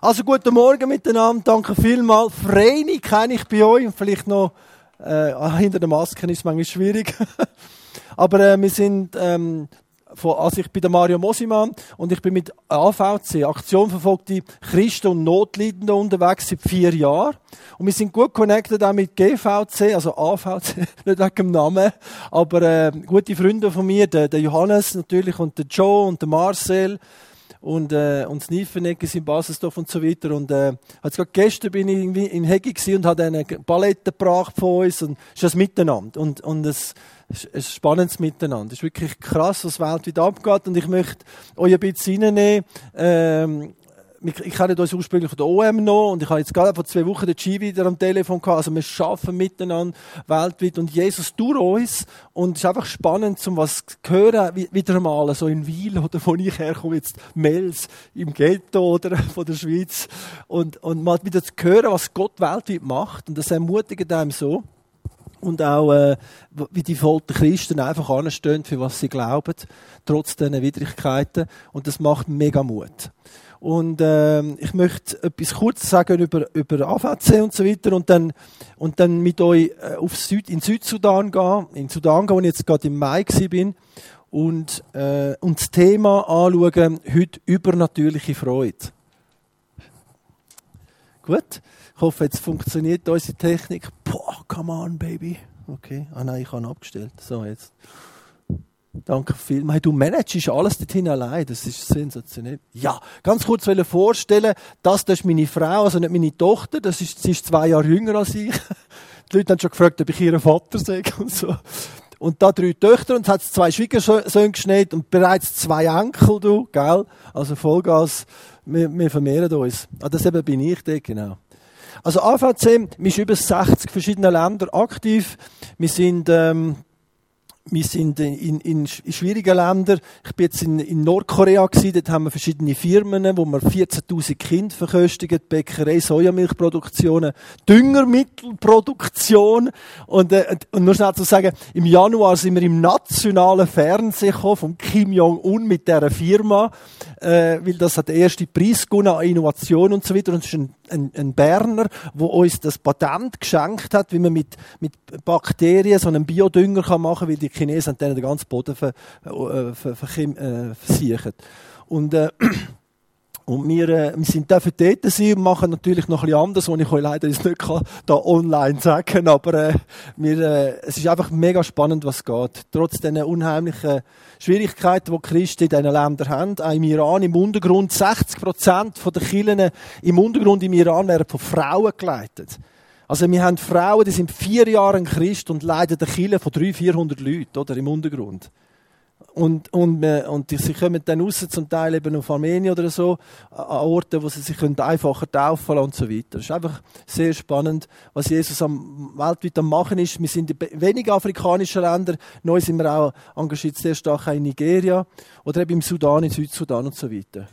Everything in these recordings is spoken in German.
Also guten Morgen miteinander, danke vielmals. Vreni kenne ich bei euch vielleicht noch äh, hinter der Maske ist es manchmal schwierig. Aber äh, wir sind, ähm, von, also ich bin der Mario Mosimann und ich bin mit AVC, Aktion verfolgte Christen und Notleidende unterwegs seit vier Jahren. Und wir sind gut connected auch mit GVC, also AVC, nicht wegen dem Namen, aber äh, gute Freunde von mir, der, der Johannes natürlich und der Joe und der Marcel und, äh, und das in Baselsdorf und so weiter. Und äh, als gerade gestern bin ich irgendwie in Hegi und habe eine Palette gebracht von uns und ist das Miteinander. Und, und es, ist ein spannendes Miteinander. Es ist wirklich krass, was weltweit abgeht und ich möchte euch ein bisschen reinnehmen. Ähm, ich kenne uns ursprünglich von der OM noch und ich habe jetzt gerade vor zwei Wochen den G wieder am Telefon gehabt. Also wir arbeiten miteinander weltweit und Jesus durch uns und es ist einfach spannend, zum was zu hören, wieder einmal so in Wiel oder von ich herkomme, jetzt Mels im Ghetto oder von der Schweiz und, und mal wieder zu hören, was Gott weltweit macht und das ermutigt einem so und auch, äh, wie die Volk Christen einfach anstehen, für was sie glauben, trotz diesen Widrigkeiten. Und das macht mega Mut. Und äh, ich möchte etwas kurz sagen über, über AVC und so weiter und dann, und dann mit euch äh, auf Süd, in Südsudan gehen, in Sudan gehen, wo ich jetzt gerade im Mai bin und, äh, und das Thema anschauen, heute übernatürliche Freude. Gut? Ich hoffe, jetzt funktioniert unsere Technik. Boah, come on, baby. Okay. Ah nein, ich habe abgestellt. So, jetzt. Danke vielmals. Du managst alles dorthin allein. Das ist sensationell. Ja, ganz kurz wollen vorstellen, das, das ist meine Frau, also nicht meine Tochter. Das ist, sie ist zwei Jahre jünger als ich. Die Leute haben schon gefragt, ob ich ihren Vater sehe und so. Und da drei Töchter und es hat zwei Schwiegersöhne geschneit und bereits zwei Enkel, du, gell? Also Vollgas, wir, wir vermehren uns. Ah, das eben bin ich da, genau. Also AVC, wir sind über 60 verschiedene Länder aktiv. Wir sind ähm, wir sind in, in, in schwierigen Ländern. Ich bin jetzt in, in Nordkorea gewesen, dort haben wir verschiedene Firmen, wo wir 14.000 Kinder verköstigen, Bäckerei, Sojamilchproduktionen, Düngermittelproduktion. Und, äh, und nur schnell zu sagen, im Januar sind wir im nationalen Fernsehen gekommen, von Kim Jong-un mit dieser Firma, äh, weil das hat der erste Preis gewonnen an Innovation und so weiter. Und es ist ein, ein, ein Berner, wo uns das Patent geschenkt hat, wie man mit, mit Bakterien so einen Biodünger kann machen kann, weil die Chinesen haben den ganzen Boden ver, äh, ver, ver, äh, versichert. Und, äh, und wir, äh, wir sind dafür dort und machen natürlich noch ein bisschen anders, was ich euch leider jetzt nicht kann, da online sagen aber äh, wir, äh, es ist einfach mega spannend, was geht. Trotz diesen unheimlichen Schwierigkeiten, die Christen in diesen Ländern haben, auch im Iran, im Untergrund, 60 Prozent der Kirchen im Untergrund im Iran werden von Frauen geleitet. Also wir haben Frauen, die sind vier Jahre Christ und leiten die Kirche von 300, 400 Leuten, oder, im Untergrund. Und, und, und sie kommen dann raus, zum Teil eben auf Armenien oder so, an Orten, wo sie sich einfacher taufen lassen und so weiter. Das ist einfach sehr spannend, was Jesus am, weltweit am machen ist. Wir sind in wenigen afrikanischen Ländern, neu sind wir auch engagiert sehr stark in Nigeria oder eben im Sudan, in Südsudan und so weiter.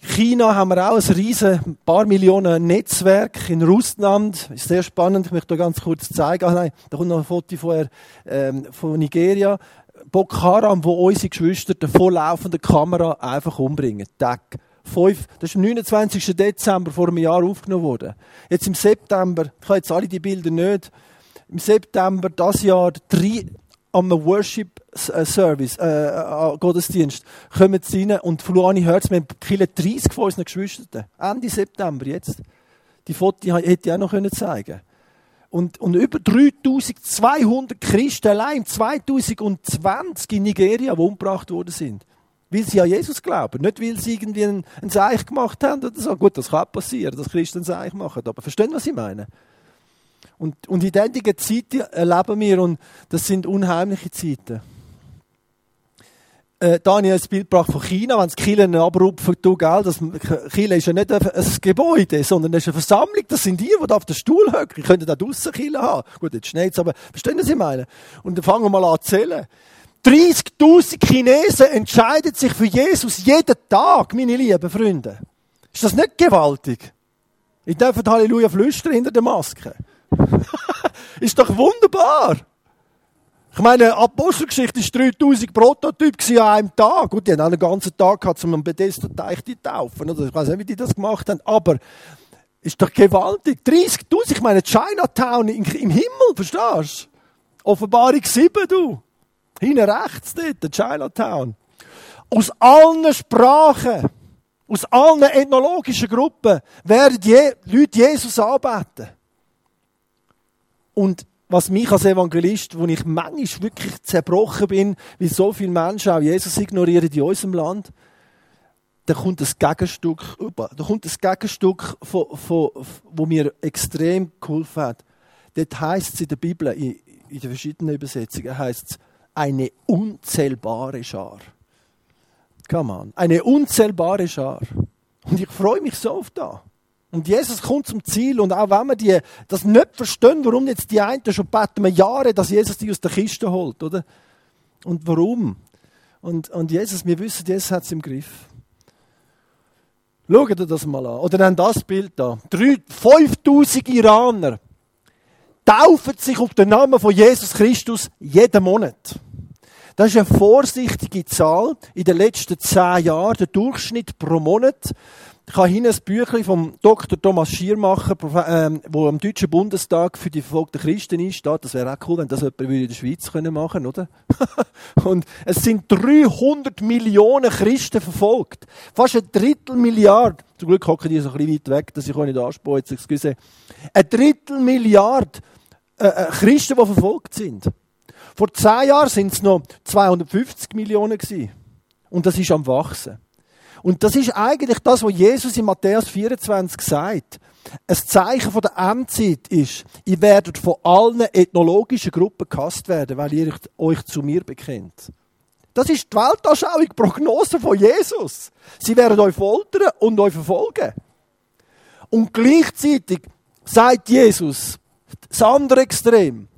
China haben wir auch ein riesen, paar Millionen Netzwerk in Russland. Ist sehr spannend. Ich möchte da ganz kurz zeigen. Ah, nein, da kommt noch ein Foto vorher, ähm, von Nigeria. Boko Haram, wo unsere Geschwister der vorlaufenden Kamera einfach umbringen. Tag. Das ist am 29. Dezember vor einem Jahr aufgenommen worden. Jetzt im September, ich habe jetzt alle die Bilder nicht, im September das Jahr drei am Worship äh, Service, äh, äh, Gottesdienst, kommen sie rein und Fluani hört es, wir haben 30 von unseren Geschwistern. Ende September jetzt. Die Fotos hätte ich auch noch zeigen können. Und, und über 3200 Christen allein 2020 in Nigeria, die umgebracht worden sind. Weil sie an Jesus glauben. Nicht, weil sie irgendwie ein, ein Seich gemacht haben oder so. Gut, das kann passieren, dass Christen ein Seich machen. Aber verstehen, was ich meine? Und, und in diesen Zeiten erleben wir, und das sind unheimliche Zeiten. Äh, Daniel ein Bild von China, wenn es Kielen abrufen, du, gell, das, Chile ist ja nicht ein, Gebäude, sondern es ist eine Versammlung, das sind die, die auf dem Stuhl hocken, die könnten da draussen Chile haben. Gut, jetzt schneit aber, verstehen Sie, was meine? Und dann fangen wir mal an zu zählen. 30.000 Chinesen entscheiden sich für Jesus jeden Tag, meine lieben Freunde. Ist das nicht gewaltig? Ich darf Halleluja flüstern hinter der Maske. ist doch wunderbar. Ich meine, Apostelgeschichte ist 3000 Prototypen an einem Tag. Gut, die haben einen ganzen Tag gehabt, um einen Bethesda-Teich zu taufen. Ich weiß nicht, wie die das gemacht haben. Aber, ist doch gewaltig. 30.000, ich meine, Chinatown im Himmel, verstehst du? Offenbarung 7, du. Hinten rechts dort, Chinatown. Aus allen Sprachen, aus allen ethnologischen Gruppen werden die Leute Jesus anbeten. Und was mich als Evangelist, wo ich manchmal wirklich zerbrochen bin, wie so viele Menschen auch Jesus ignorieren in unserem Land, da kommt das Gegenstück, da kommt das Gegenstück, von, von, wo mir extrem geholfen hat. Dort heißt es in der Bibel, in, in den verschiedenen Übersetzungen, heißt es, eine unzählbare Schar. Come on. Eine unzählbare Schar. Und ich freue mich so auf da. Und Jesus kommt zum Ziel und auch wenn wir die, das nicht verstehen, warum jetzt die einen schon beten wir Jahre, dass Jesus die aus der Kiste holt, oder? Und warum? Und, und Jesus, wir wissen, Jesus hat es im Griff. Schaut ihr das mal an. Oder dann das Bild da. 5000 Iraner taufen sich auf den Namen von Jesus Christus jeden Monat. Das ist eine vorsichtige Zahl in den letzten zehn Jahren, der Durchschnitt pro Monat. Ich habe hier ein Büchlein vom Dr. Thomas Schiermacher, ähm, wo am Deutschen Bundestag für die verfolgten Christen ist. Das wäre auch cool, wenn das jemand in der Schweiz können machen oder? Und es sind 300 Millionen Christen verfolgt. Fast ein Drittel Milliard. Zum Glück hocken die so ein bisschen weit weg, dass ich auch nicht anspaue, jetzt excuse. Ein Drittel Milliard äh, äh, Christen, die verfolgt sind. Vor zehn Jahren sind es noch 250 Millionen gewesen. Und das ist am Wachsen. Und das ist eigentlich das, was Jesus in Matthäus 24 sagt. Ein Zeichen von der Endzeit ist, ihr werdet von allen ethnologischen Gruppen gehasst werden, weil ihr euch zu mir bekennt. Das ist die Weltanschauung, die Prognose von Jesus. Sie werden euch foltern und euch verfolgen. Und gleichzeitig sagt Jesus, das andere Extrem,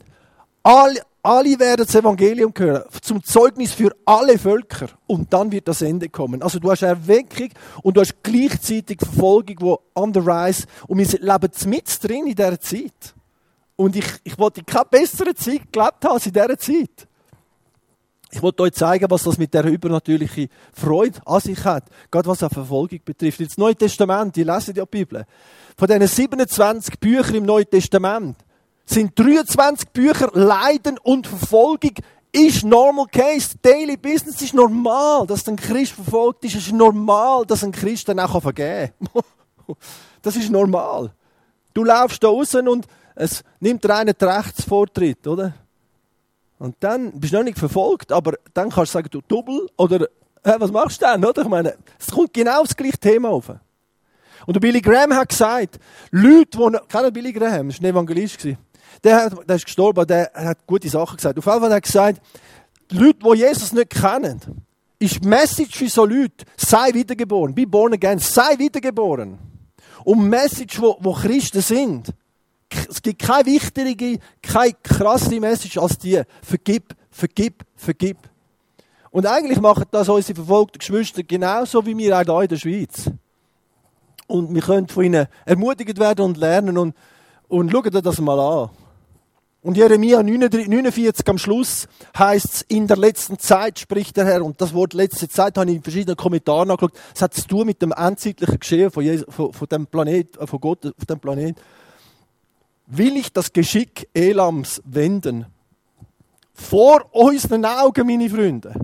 alle, alle werden das Evangelium hören, zum Zeugnis für alle Völker. Und dann wird das Ende kommen. Also du hast Erweckung und du hast gleichzeitig Verfolgung, die on the rise. Und wir leben mit drin in dieser Zeit. Und ich, ich wollte keine bessere Zeit gelebt haben als in dieser Zeit. Ich wollte euch zeigen, was das mit der übernatürlichen Freude an sich hat. Gerade was auch Verfolgung betrifft. Das Neue Testament, ihr lesen ja die Bibel. Von diesen 27 Büchern im Neuen Testament sind 23 Bücher Leiden und Verfolgung ist normal case. Daily Business ist normal, dass ein Christ verfolgt ist. Es ist normal, dass ein Christ dann auch vergeben kann. das ist normal. Du laufst da raus und es nimmt dir einen Rechtsvortritt, oder? Und dann bist du noch nicht verfolgt, aber dann kannst du sagen, du Double oder äh, was machst du denn, oder? Ich meine, es kommt genau das gleiche Thema auf. Und Billy Graham hat gesagt, Leute, die, kennen Billy Graham, das war ein Evangelist, der, der ist gestorben, der hat gute Sachen gesagt. Auf jeden Fall hat er gesagt, die Leute, die Jesus nicht kennen, ist die Message für so Leute, sei wiedergeboren, be born again, sei wiedergeboren. Und Message, wo, wo Christen sind, es gibt keine wichtige, keine krasse Message als die, vergib, vergib, vergib. Und eigentlich machen das unsere verfolgten Geschwister genauso wie wir auch hier in der Schweiz. Und wir können von ihnen ermutigt werden und lernen und, und schauen dir das mal an. Und Jeremia 49 am Schluss heißt es, in der letzten Zeit spricht der Herr. Und das Wort letzte Zeit habe ich in verschiedenen Kommentaren angeschaut. Es hat zu tun mit dem endzeitlichen Geschehen von, Jesus, von, von dem Planet, äh, von Gott auf dem Planet. Will ich das Geschick Elams wenden? Vor unseren Augen, meine Freunde.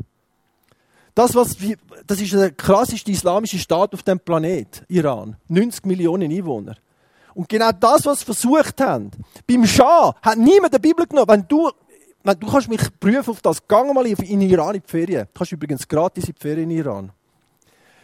Das, was, das ist der krasseste islamische Staat auf dem Planet, Iran. 90 Millionen Einwohner. Und genau das, was sie versucht haben, beim Schah hat niemand die Bibel genommen. Wenn du, wenn du kannst mich prüfen auf das, geh mal in Iran in die Ferien. Du kannst übrigens gratis in die Ferien in Iran.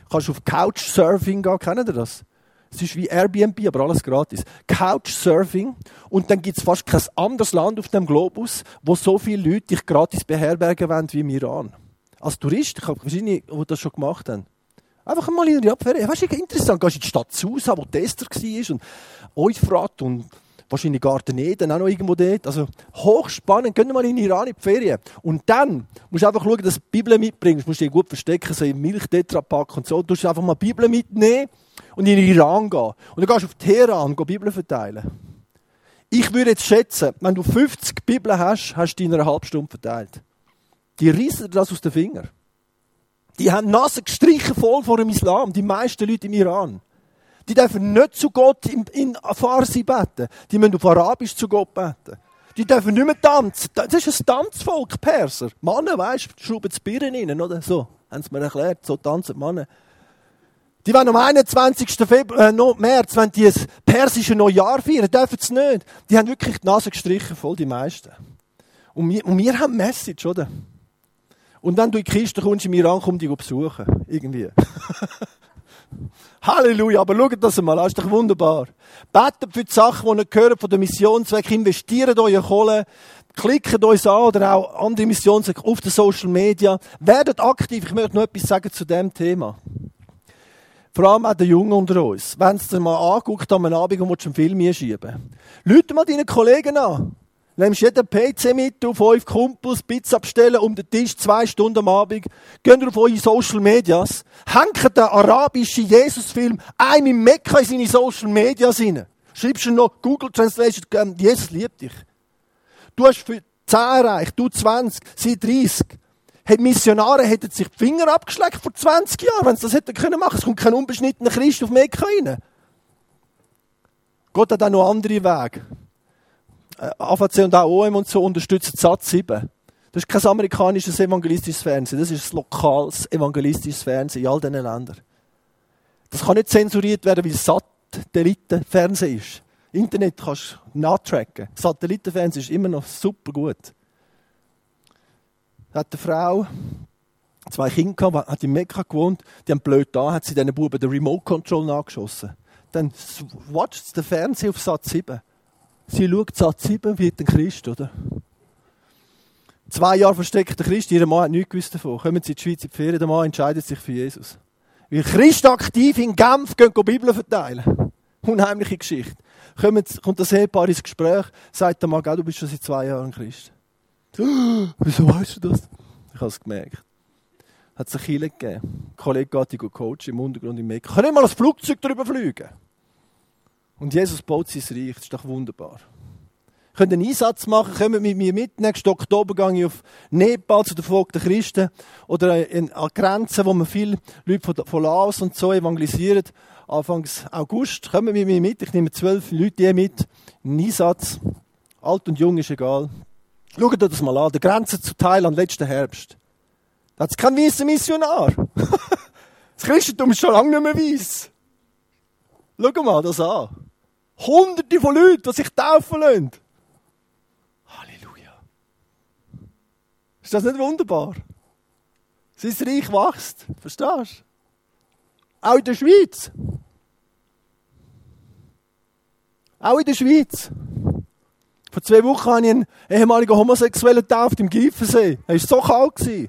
Du kannst auf Couchsurfing gehen, kennen ihr das? Es ist wie Airbnb, aber alles gratis. Couchsurfing. Und dann gibt es fast kein anderes Land auf dem Globus, wo so viele Leute dich gratis beherbergen wollen wie im Iran. Als Tourist, ich habe verschiedene, die das schon gemacht haben. Einfach mal in der Ferien. Weißt du, interessant, gehst in die Stadt Susa, wo Tester war und Euphrat und wahrscheinlich Garteneden auch noch irgendwo dort. Also hochspannend, gehen mal in Iran in die Ferien. Und dann musst du einfach schauen, dass du die Bibel mitbringst. Du musst dich gut verstecken, so im Milchtetrapack und so. Du musst einfach mal die Bibel mitnehmen und in Iran gehen. Und dann gehst du auf Teheran, gehen Bibel verteilen. Ich würde jetzt schätzen, wenn du 50 Bibeln hast, hast du in einer halben Stunde verteilt. Die reißen dir das aus den Fingern. Die haben Nase gestrichen voll vor dem Islam, die meisten Leute im Iran. Die dürfen nicht zu Gott in, in Farsi beten. Die müssen auf Arabisch zu Gott beten. Die dürfen nicht mehr tanzen. Das ist ein Tanzvolk, Perser. Männer, weißt du, schrauben die Birnen rein, oder so. Haben sie mir erklärt, so tanzen Männer. Die wollen am 21. Februar, äh, no, März, wenn die das persische Neujahr feiern, dürfen sie nicht. Die haben wirklich die Nase gestrichen, voll die meisten. Und wir, und wir haben Message, oder? Und wenn du in die Kiste kommst, in Iran, komm dich besuchen. Irgendwie. Halleluja, aber schaut das mal an, ist doch wunderbar. Betet für die Sachen, die ihr gehört von der Missionszweck, investiert eure Kohle, klickt uns an oder auch andere Missionszwecke auf den Social Media. Werdet aktiv, ich möchte noch etwas sagen zu dem Thema. Vor allem auch der Jungen unter uns. Wenn es dir mal anguckt am Abend und einen Film einschieben. Leute mal deine Kollegen an. Nimmst jeden PC mit, auf fünf Kumpels, Pizza bestellen, um den Tisch, zwei Stunden am Abend. Gehen auf eure Social Medias. Hängt den arabischen Jesus-Film einem im Mekka in seine Social Medias rein. Schreibst du noch Google Translation, ähm, Jesus liebt dich. Du hast für 10 erreicht, du 20, sie 30. Hey, Missionare hätten sich die Finger abgeschleckt vor 20 Jahren, wenn sie das hätten können machen. Es kommt kein unbeschnittener Christ auf Mekka rein. Gott hat auch noch andere Wege. Äh, AVC und auch OM und so unterstützen Satz 7. Das ist kein amerikanisches evangelistisches Fernsehen, das ist ein lokales evangelistisches Fernsehen in all diesen Ländern. Das kann nicht zensuriert werden, weil Satellitenfernsehen ist. Internet kannst du nachtracken. Satellitenfernsehen ist immer noch super gut. Hat eine Frau zwei Kinder gehabt, hat in Mekka gewohnt, die haben blöd da, hat sie diesen Buben den Remote Control nachgeschossen. Dann watcht der Fernseher auf Satz 7. Sie schaut Satz 7 wie ein Christ, oder? Zwei Jahre versteckter Christ, ihr Mann hat nichts gewusst davon. Kommen sie in die Schweiz in die Ferien, der Mann entscheidet sich für Jesus. Weil Christ aktiv in Genf gehen, gehen Bibel verteilen. Unheimliche Geschichte. Kommt, kommt das Ehepaar ins Gespräch, sagt der Mann, du bist schon seit zwei Jahren Christ. Wieso weißt du das? Ich habe es gemerkt. Hat es eine Kille gegeben. Ein Kollege geht Coach im Untergrund im Mekka. Kann nicht mal ein Flugzeug darüber fliegen. Und Jesus baut sein Reich. Das ist doch wunderbar. Ihr könnt einen Einsatz machen, kommt mit mir mit. Nächsten Oktober gehe ich auf Nepal zu den verfolgten Christen oder an Grenzen, wo man viele Leute von Laos und so evangelisieren. Anfang August kommen mit mir mit. Ich nehme zwölf Leute mit. Ein Einsatz. Alt und jung ist egal. Schaut euch das mal an. Die Grenze zu Thailand letzten Herbst. Da hat es keinen weißen Missionar. das Christentum ist schon lange nicht mehr weiß. Schau mal das an. Hunderte von Leuten, die sich taufen lassen. Halleluja. Ist das nicht wunderbar? Sein Reich wächst. Verstehst du? Auch in der Schweiz. Auch in der Schweiz. Vor zwei Wochen habe ich einen ehemaligen Homosexuellen getauft im Giefensee. Er war so kalt.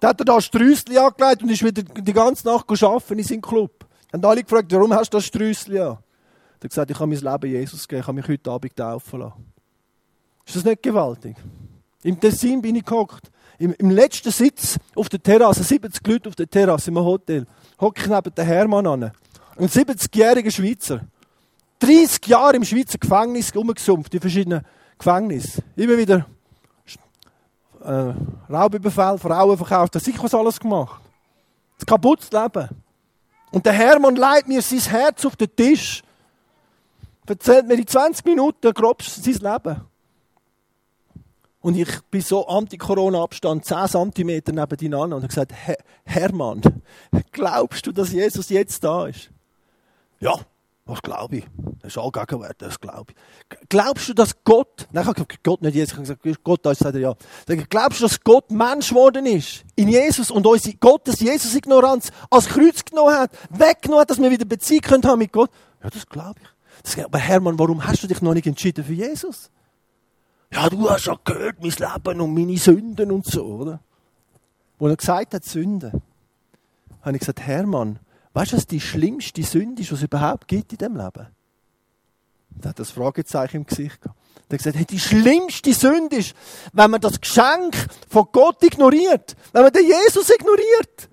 Da hat er da Strüssel angelegt und ist wieder die ganze Nacht arbeiten in seinem Club. Und alle gefragt, warum hast du das Strüssel an? Er hat gesagt, ich habe mein Leben Jesus gegeben, ich habe mich heute Abend taufen lassen. Ist das nicht gewaltig? Im Tessin bin ich gehockt. Im, Im, letzten Sitz auf der Terrasse, 70 Leute auf der Terrasse im Hotel, hocke ich neben den Hermann an. Ein 70-jähriger Schweizer. 30 Jahre im Schweizer Gefängnis umgesumpft, in verschiedenen Gefängnissen. Immer wieder äh, Raubüberfall, Frauen verkauft, das ich was alles gemacht. Das kaputtes Leben. Und der Hermann leitet mir sein Herz auf den Tisch erzählt mir in 20 Minuten grob sein Leben. Und ich bin so Anti-Corona-Abstand, 10 cm nebeneinander und habe gesagt, Hermann, glaubst du, dass Jesus jetzt da ist? Ja, was glaube ich? Das ist Allgegenwert, das glaube ich. Glaubst du, dass Gott, nein, ich habe gesagt, Gott nicht jetzt, ich habe gesagt, Gott da ist, sagt er ja. Glaubst du, dass Gott Mensch geworden ist? In Jesus und unsere Gottes Jesus-Ignoranz als Kreuz genommen hat, weggenommen hat, dass wir wieder Beziehung können haben mit Gott? Ja, das glaube ich. Aber Hermann, warum hast du dich noch nicht entschieden für Jesus? Ja, du hast ja gehört, mein Leben und meine Sünden und so, oder? Wo er gesagt hat, Sünden, habe ich gesagt, Hermann, weißt du, was die schlimmste Sünde ist, was es überhaupt gibt in diesem Leben? Da hat das Fragezeichen im Gesicht gehabt. Er hat gesagt, hey, die schlimmste Sünde ist, wenn man das Geschenk von Gott ignoriert, wenn man den Jesus ignoriert.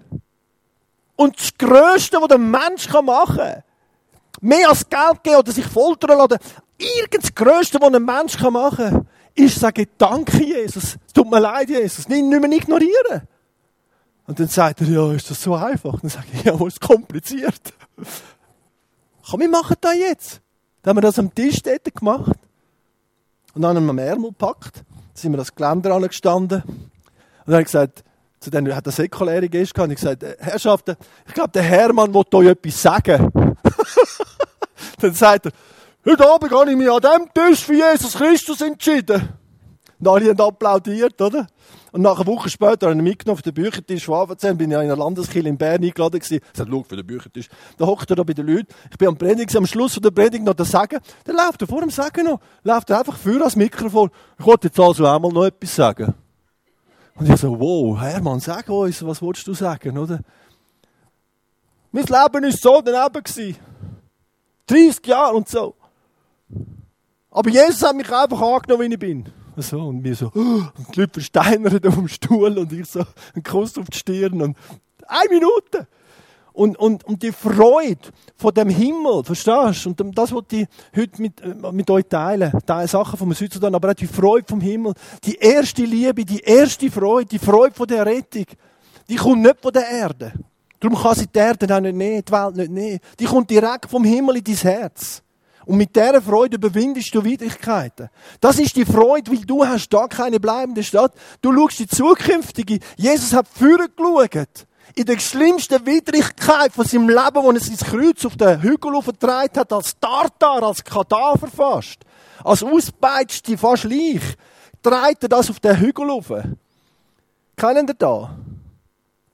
Und das Größte, was der Mensch machen kann, mehr als Geld geben oder sich foltern lassen, irgend Größte, was ein Mensch machen kann, ist sagen, danke Jesus, es tut mir leid Jesus, nicht, nicht mehr ignorieren. Und dann sagt er, ja, ist das so einfach? Und dann sage ich, ja, wo ist kompliziert? Komm, wir machen das jetzt. Dann haben wir das am Tisch dort gemacht. Und dann haben wir am Ärmel gepackt. Dann sind wir das Geländer angestanden. Und dann habe ich gesagt, zu denen hat er säkuläre Gäste gehabt, und ich gesagt, äh, Herrschaften, ich glaube, der Hermann will euch etwas sagen. Dann sagt er, heute Abend habe ich mich an dem Tisch für Jesus Christus entschieden. Und alle haben applaudiert, oder? Und nach einer Woche später habe ich mitgenommen auf den Büchertisch von AVC, bin ich in einer Landeskirche in Bern eingeladen gewesen. Ich sagte, schau, für den Büchertisch. Da hockt er da bei den Leuten. Ich bin am Predigen, am Schluss von der Predigt noch das Sagen. Dann läuft er vor dem Sagen noch, läuft er einfach für das Mikrofon. Ich wollte jetzt also einmal noch etwas sagen. Und ich so, wow, Hermann, sag uns, was willst du sagen, oder? Mein Leben war so daneben. Gewesen. 30 Jahre und so. Aber Jesus hat mich einfach angenommen, wie ich bin. So, und wir so, und die Leute versteinern auf dem Stuhl und ich so, einen Kuss auf die Stirn und eine Minute. Und, und, und die Freude von dem Himmel, verstehst du? Und das wollte ich heute mit, äh, mit euch teilen. Teile Sachen vom Südsudan, aber auch die Freude vom Himmel. Die erste Liebe, die erste Freude, die Freude von der Rettung, die kommt nicht von der Erde. Darum kann sie die Erde auch nicht nehmen, die Welt nicht nehmen. Die kommt direkt vom Himmel in dein Herz. Und mit dieser Freude überwindest du Widrigkeiten. Das ist die Freude, weil du hast da keine bleibende Stadt. Du schaust die zukünftige. Jesus hat vorher geschaut in der schlimmsten Widrigkeit von seinem Leben, wo er sein Kreuz auf den Hügel aufgetragen hat, als Tartar, als Kadaver fast, als auspeitschte, fast Leich, trägt er das auf den Hügel auf. Kennen ihr da?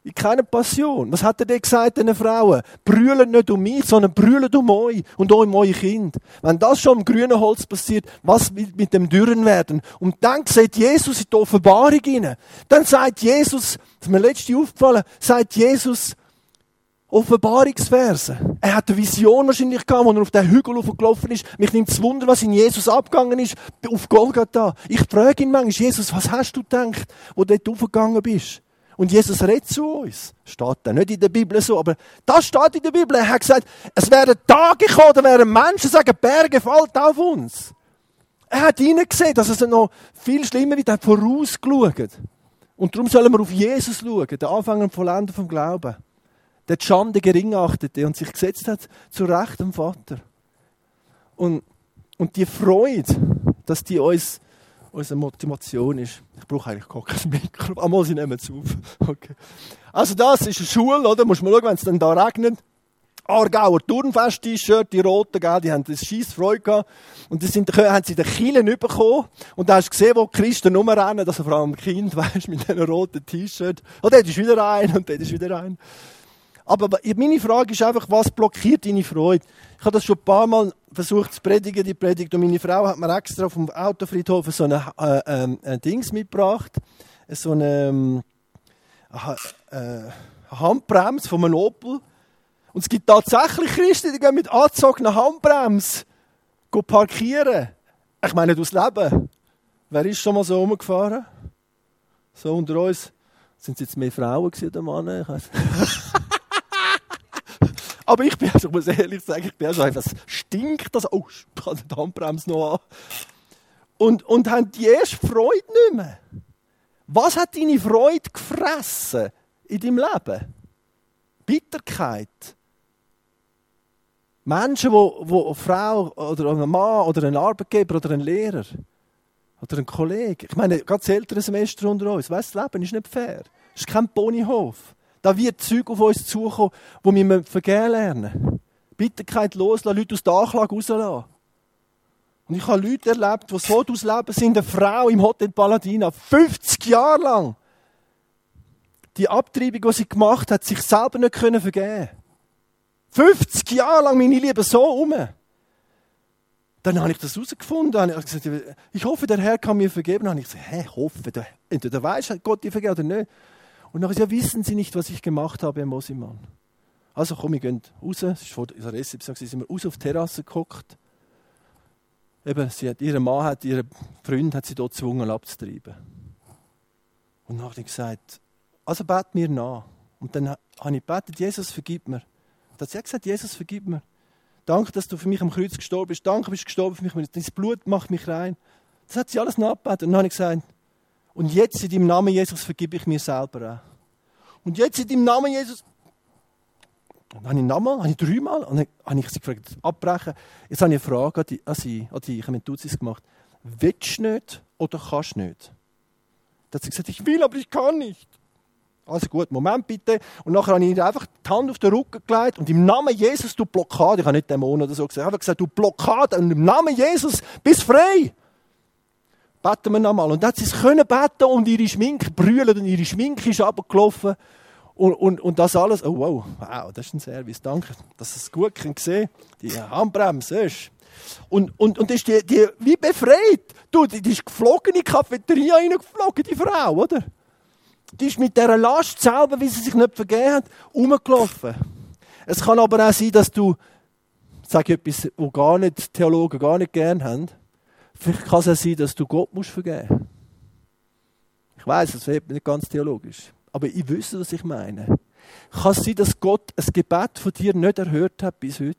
In keiner Passion. Was hat er denn gesagt den Frauen? Brüllen nicht um mich, sondern brüllen um euch und um eure Kind. Wenn das schon im grünen Holz passiert, was wird mit dem Dürren werden? Und dann sieht Jesus in die Offenbarung rein. Dann sagt Jesus, das ist mir letzte aufgefallen, sagt Jesus, Offenbarungsverse. Er hat eine Vision wahrscheinlich gehabt, als er auf den Hügel gelaufen ist. Mich nimmt es Wunder, was in Jesus abgegangen ist, auf Golgatha. Ich frage ihn manchmal, Jesus, was hast du gedacht, wo du dort aufgegangen bist? Und Jesus redet zu uns. Steht da nicht in der Bibel so, aber das steht in der Bibel. Er hat gesagt, es werden Tage kommen, da werden Menschen sagen, Berge fallen auf uns. Er hat hineingesehen, dass es noch viel schlimmer wird, er hat vorausgeschaut. Und darum sollen wir auf Jesus schauen, den Anfänger und Vollender vom Glauben. Der die Schande gering achtete und sich gesetzt hat zu Recht am Vater. Und, und die Freude, dass die uns unsere Motivation ist. Ich brauche eigentlich gar kein Mikro. Einmal, sie nehmen es auf. Okay. Also das ist eine Schule, oder? Muss man schauen, wenn es dann da regnet. Aargauer Turnfest-T-Shirt, die roten, gell, die haben das scheiß Freude gehabt. Und die sind, haben sie den Kielen bekommen. Und da hast du gesehen, wo die Christen rumrennen, dass vor allem Kind, weißt, mit diesen roten T-Shirt. Und dort ist wieder ein und dort ist wieder ein. Aber meine Frage ist einfach, was blockiert deine Freude? Ich habe das schon ein paar Mal versucht zu predigen, die Predigt. Und meine Frau hat mir extra vom Autofriedhof so eine, äh, äh, ein Dings mitgebracht. So eine, ähm, äh, Handbremse von einem Opel. Und es gibt tatsächlich Christen, die gehen mit angezogener Handbremse parkieren. Ich meine, durchs Leben. Wer ist schon mal so rumgefahren? So unter uns. Sind es jetzt mehr Frauen oder Männer? Ich weiß. Aber ich bin, also, ich muss ehrlich sagen, ich bin also einfach, stinkt das, oh, ich habe die Handbremse noch an. Und, und haben die erste Freude nicht mehr. Was hat deine Freude gefressen in deinem Leben? Bitterkeit. Menschen, wo, wo eine Frau oder ein Mann oder ein Arbeitgeber oder ein Lehrer oder ein Kollege, ich meine, ganz ältere Semester unter uns, weißt das Leben ist nicht fair. Es ist kein Ponyhof. Da wird Zeug auf uns zukommen, wo wir vergehen lernen. Bitterkeit loslassen, Leute aus der Anklage rauslassen. Und ich habe Leute erlebt, die so ausleben sind. Eine Frau im Hotel Paladina, 50 Jahre lang. Die Abtreibung, die sie gemacht hat, sich selber nicht können vergeben 50 Jahre lang, meine Liebe, so um. Dann habe ich das herausgefunden. Ich gesagt, ich hoffe, der Herr kann mir vergeben. Dann habe ich gesagt, hä, hoffe, entweder weiß Gott dir vergeben oder nicht. Und nachher, wissen Sie nicht, was ich gemacht habe, Herr Mosimann. Also komm, wir gehen raus. Es ist vor der Rezeption, sind wir raus auf die Terrasse geguckt. Eben, sie hat, ihr Mann hat, ihr Freund hat sie dort gezwungen, abzutreiben. Und dann ich gesagt, also bet mir nach. Und dann habe ich gebetet, Jesus, vergib mir. Da hat sie gesagt, Jesus, vergib mir. Danke, dass du für mich am Kreuz gestorben bist. Danke, bist du gestorben für mich. Dein Blut macht mich rein. Das hat sie alles nachgebetet. Und dann habe ich gesagt, und jetzt in deinem Namen Jesus vergib ich mir selber. Und jetzt in deinem Namen Jesus. Und dann habe ich nochmal, habe ich dreimal, dann habe ich sie gefragt, abbrechen. Jetzt habe ich eine Frage an, die, an sie, an die, ich habe mit gemacht. Willst du nicht oder kannst du nicht? Dann hat sie gesagt, ich will, aber ich kann nicht. Also gut, Moment bitte. Und nachher habe ich einfach die Hand auf den Rücken gelegt und im Namen Jesus, du Blockade, ich habe nicht Dämonen oder so gesagt, ich habe gesagt, du Blockade, und im Namen Jesus bist frei. Beten wir nochmal. Und dann hat sie es können beten und ihre Schminke brüllen und ihre Schminke ist abgelaufen. Und, und, und das alles, oh wow, wow, das ist ein Service, danke, dass ihr es gut gesehen Die Handbremse ist. Und, und, und ist die, die wie befreit. Du, die, die ist geflogen in die Cafeteria reingeflogen, die Frau, oder? Die ist mit dieser Last selber, wie sie sich nicht vergeben hat, rumgelaufen. Es kann aber auch sein, dass du, sage ich etwas, wo gar nicht Theologen gar nicht gern haben, vielleicht kann es auch sein, dass du Gott musst vergeben. Ich weiß, es wird nicht ganz theologisch, aber ich wüsste, was ich meine. Kann es sein, dass Gott ein Gebet von dir nicht erhört hat bis heute?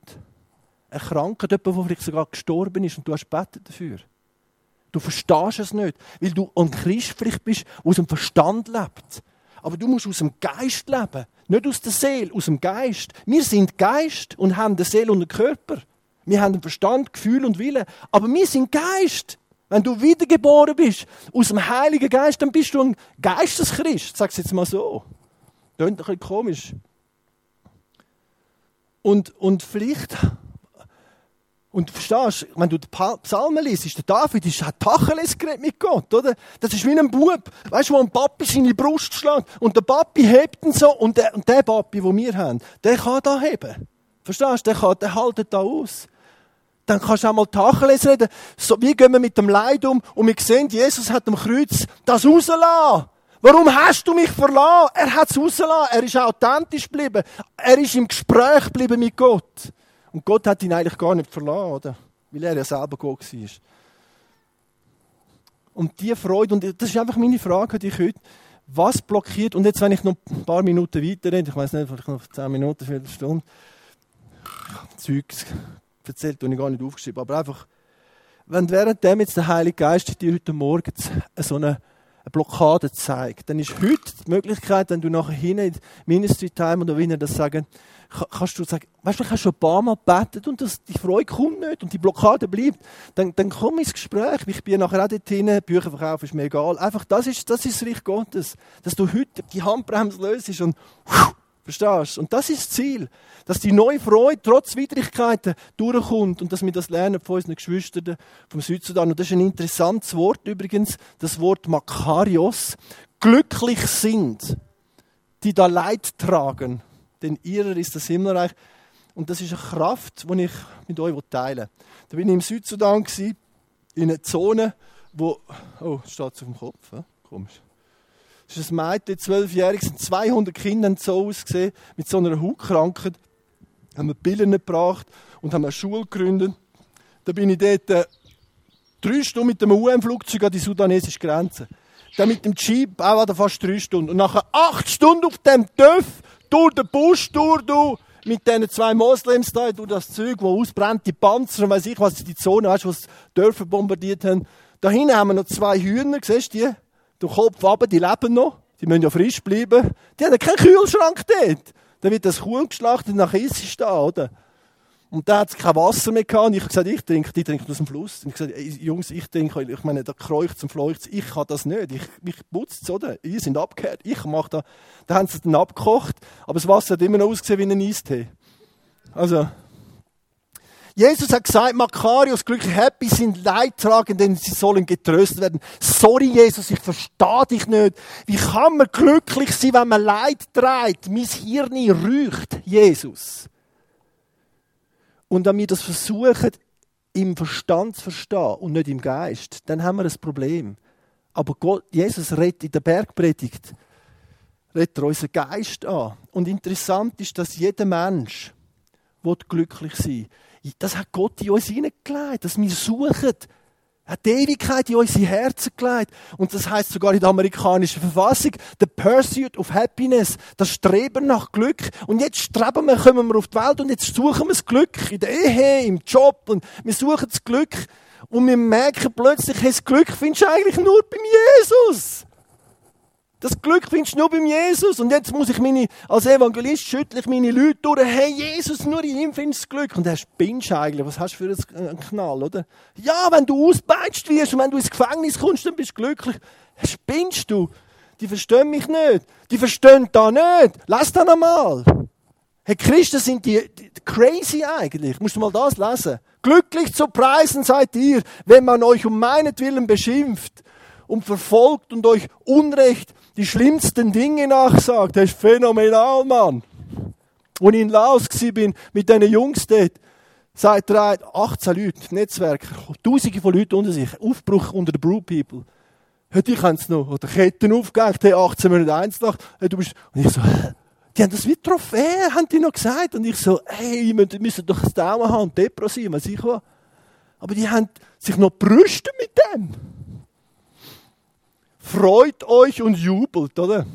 Ein Kranker, jemand, der vielleicht sogar gestorben ist und du hast betet dafür. Du verstehst es nicht, weil du ein Christ vielleicht bist, der aus dem Verstand lebt. Aber du musst aus dem Geist leben, nicht aus der Seele, aus dem Geist. Wir sind Geist und haben eine Seele und einen Körper. Wir haben Verstand, Gefühl und Wille. Aber wir sind Geist. Wenn du wiedergeboren bist, aus dem Heiligen Geist, dann bist du ein Geisteschrist. Sag es jetzt mal so. Klingt ein bisschen komisch. Und, und vielleicht und verstehst du, wenn du die Psalmen liest, der David ist, hat Tacheles geredet mit Gott, oder? Das ist wie ein Bub, weißt du, wo ein Papi seine Brust schlägt. Und der Papi hebt ihn so, und der, und der Papi, den wir haben, der kann da heben. Verstehst du? Der, kann, der haltet da aus. Dann kannst du auch mal Tacheles reden. So, wie gehen wir mit dem Leid um? Und wir sehen, Jesus hat am Kreuz das rausgelassen. Warum hast du mich verlassen? Er hat es rausgelassen. Er ist authentisch geblieben. Er ist im Gespräch geblieben mit Gott. Und Gott hat ihn eigentlich gar nicht verloren, oder? Weil er ja selber Gott war. Und diese Freude, und das ist einfach meine Frage an dich heute, was blockiert, und jetzt wenn ich noch ein paar Minuten weiter rede, ich weiß nicht, vielleicht noch zehn Minuten, eine Stunde, Zeugs erzählt, die ich gar nicht aufgeschrieben habe, aber einfach, wenn währenddem jetzt der Heilige Geist dir heute Morgen so eine Blockade zeigt, dann ist heute die Möglichkeit, wenn du nachher hin in Ministry Time oder wie wir das sagen, kannst du sagen, weißt du, ich habe schon ein paar Mal gebetet und das, die Freude kommt nicht und die Blockade bleibt, dann, dann komm ins Gespräch. Ich bin nachher auch dort hin, Bücher verkaufen ist mir egal. Einfach, das ist, das ist das Reich Gottes, dass du heute die Handbremse löst und Verstehst du? Und das ist das Ziel. Dass die neue Freude trotz Widrigkeiten durchkommt und dass wir das lernen von unseren Geschwistern vom Südsudan. Und das ist ein interessantes Wort übrigens, das Wort Makarios. Glücklich sind, die da Leid tragen, denn ihrer ist das Himmelreich. Und das ist eine Kraft, die ich mit euch teilen will. Da bin ich im Südsudan, in einer Zone, wo. Oh, steht auf dem Kopf. Komisch. Ist ein Mädchen, zwölfjährig, sind 200 Kinder so ausgesehen, mit so einer Hautkrankheit. Haben wir Billen gebracht und haben eine Schule gegründet. Da bin ich dort äh, drei Stunden mit dem UN-Flugzeug an die sudanesische Grenze. Dann mit dem Jeep auch fast drei Stunden. Und nachher acht Stunden auf dem TÜV, durch den Busch, durch, du, mit diesen zwei Moslems da, durch das Zeug, wo ausbrennt, die Panzer und weiß ich was, die Zone, weißt du, was die Dörfer bombardiert haben. Da hinten haben wir noch zwei Hühner, siehst du die? Der Kopf runter, die leben noch. Die müssen ja frisch bleiben. Die haben keinen Kühlschrank dort. Dann wird das Kuh geschlachtet und nachher ist es da, oder? Und da hat es kein Wasser mehr gehabt. Und ich habe gesagt, ich trinke, die trinken aus dem Fluss. Und ich habe gesagt, Jungs, ich trinke, ich meine, da kreucht und fleucht Ich kann das nicht. Ich, mich putzt es, oder? Ihr sind abgekehrt. Ich mache da. Da haben sie dann abgekocht. Aber das Wasser hat immer noch ausgesehen wie ein Eistee. Also, Jesus hat gesagt, Makarios, glücklich happy sind Leidtragende, denn sie sollen getröstet werden. Sorry, Jesus, ich verstehe dich nicht. Wie kann man glücklich sein, wenn man Leid trägt? Mein Hirn rücht, Jesus. Und wenn wir das versuchen, im Verstand zu verstehen und nicht im Geist, dann haben wir ein Problem. Aber Gott, Jesus redet in der Bergpredigt, redet er unseren Geist an. Und interessant ist, dass jeder Mensch glücklich sein will das hat Gott in uns hineingelegt, dass wir suchen Er hat die Ewigkeit in unsere Herzen gelegt. Und das heißt sogar in der amerikanischen Verfassung, the pursuit of happiness, das Streben nach Glück. Und jetzt streben wir, kommen wir auf die Welt und jetzt suchen wir das Glück in der Ehe, im Job und wir suchen das Glück. Und wir merken plötzlich, hey, das Glück findest du eigentlich nur beim Jesus. Das Glück findest du nur beim Jesus. Und jetzt muss ich meine, als Evangelist schüttle ich meine Leute durch. Hey, Jesus, nur in ihm findest du Glück. Und er spinnst eigentlich. Was hast du für einen Knall, oder? Ja, wenn du auspeitscht wirst und wenn du ins Gefängnis kommst, dann bist du glücklich. Spinnst du? Die verstehen mich nicht. Die verstehen da nicht. Lass das einmal. Hey, Christen sind die, die, crazy eigentlich. Musst du mal das lesen. Glücklich zu preisen seid ihr, wenn man euch um meinetwillen beschimpft und verfolgt und euch Unrecht die schlimmsten Dinge nachsagt. Das ist phänomenal, Mann. Ich in Laos bin mit diesen Jungs dort, seit drei, 18 Leute, Netzwerk, Tausende von Leuten unter sich, Aufbruch unter den Brew People. Hey, die kennen es noch. Oder Ketten aufgehängt, hey, 18 Minuten eins nach. Hey, du bist, und ich so, die haben das wie Trophäe, haben die noch gesagt. Und ich so, hey, wir müssen doch das Daumen haben und depressiv, was ich was. Aber die haben sich noch brüsten mit dem freut euch und jubelt, oder?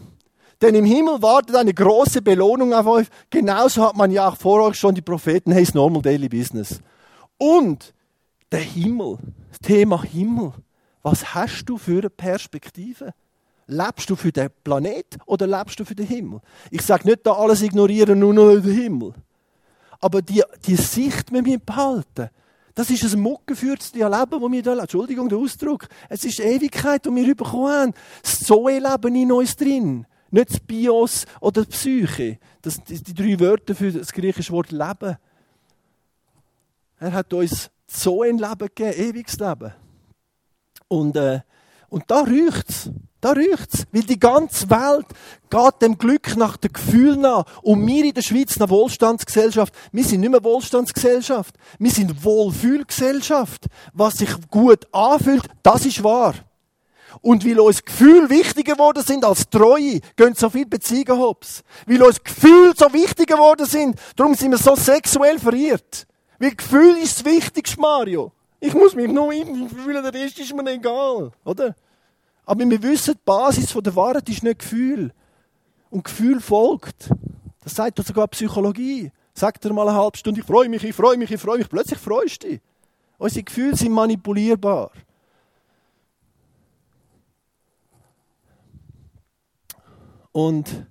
Denn im Himmel wartet eine große Belohnung auf euch. Genauso hat man ja auch vor euch schon die Propheten, hey, it's normal daily business. Und der Himmel, das Thema Himmel. Was hast du für eine Perspektive? Lebst du für den Planet oder lebst du für den Himmel? Ich sage nicht, da alles ignorieren, nur noch den Himmel. Aber die, die Sicht müssen wir behalten. Das ist ein muckenführtes Leben, das wir hier leben. Entschuldigung, der Ausdruck. Es ist die Ewigkeit, die wir bekommen haben. Das Zoe-Leben in uns drin. Nicht das Bios oder die Psyche. Das sind die drei Wörter für das griechische Wort Leben. Er hat uns Zoe-Leben gegeben, ewiges Leben. Und, äh, und da riecht's. Da riecht's. Weil die ganze Welt geht dem Glück nach dem Gefühl nach. Und wir in der Schweiz eine Wohlstandsgesellschaft. Wir sind nicht mehr Wohlstandsgesellschaft. Wir sind Wohlfühlgesellschaft. Was sich gut anfühlt, das ist wahr. Und weil uns Gefühle wichtiger geworden sind als Treue, gehen so viele Beziehungen hops. Weil uns Gefühle so wichtiger geworden sind, darum sind wir so sexuell verirrt. Weil Gefühl ist das Wichtigste, Mario. Ich muss mich nur fühlen, der Rest ist mir egal, oder? Aber wir wissen, die Basis der Wahrheit ist nicht Gefühl. Und Gefühl folgt. Das sagt doch sogar Psychologie. Sagt dir mal eine halbe Stunde, ich freue mich, ich freue mich, ich freue mich. Plötzlich freust du dich. Unsere Gefühle sind manipulierbar. Und,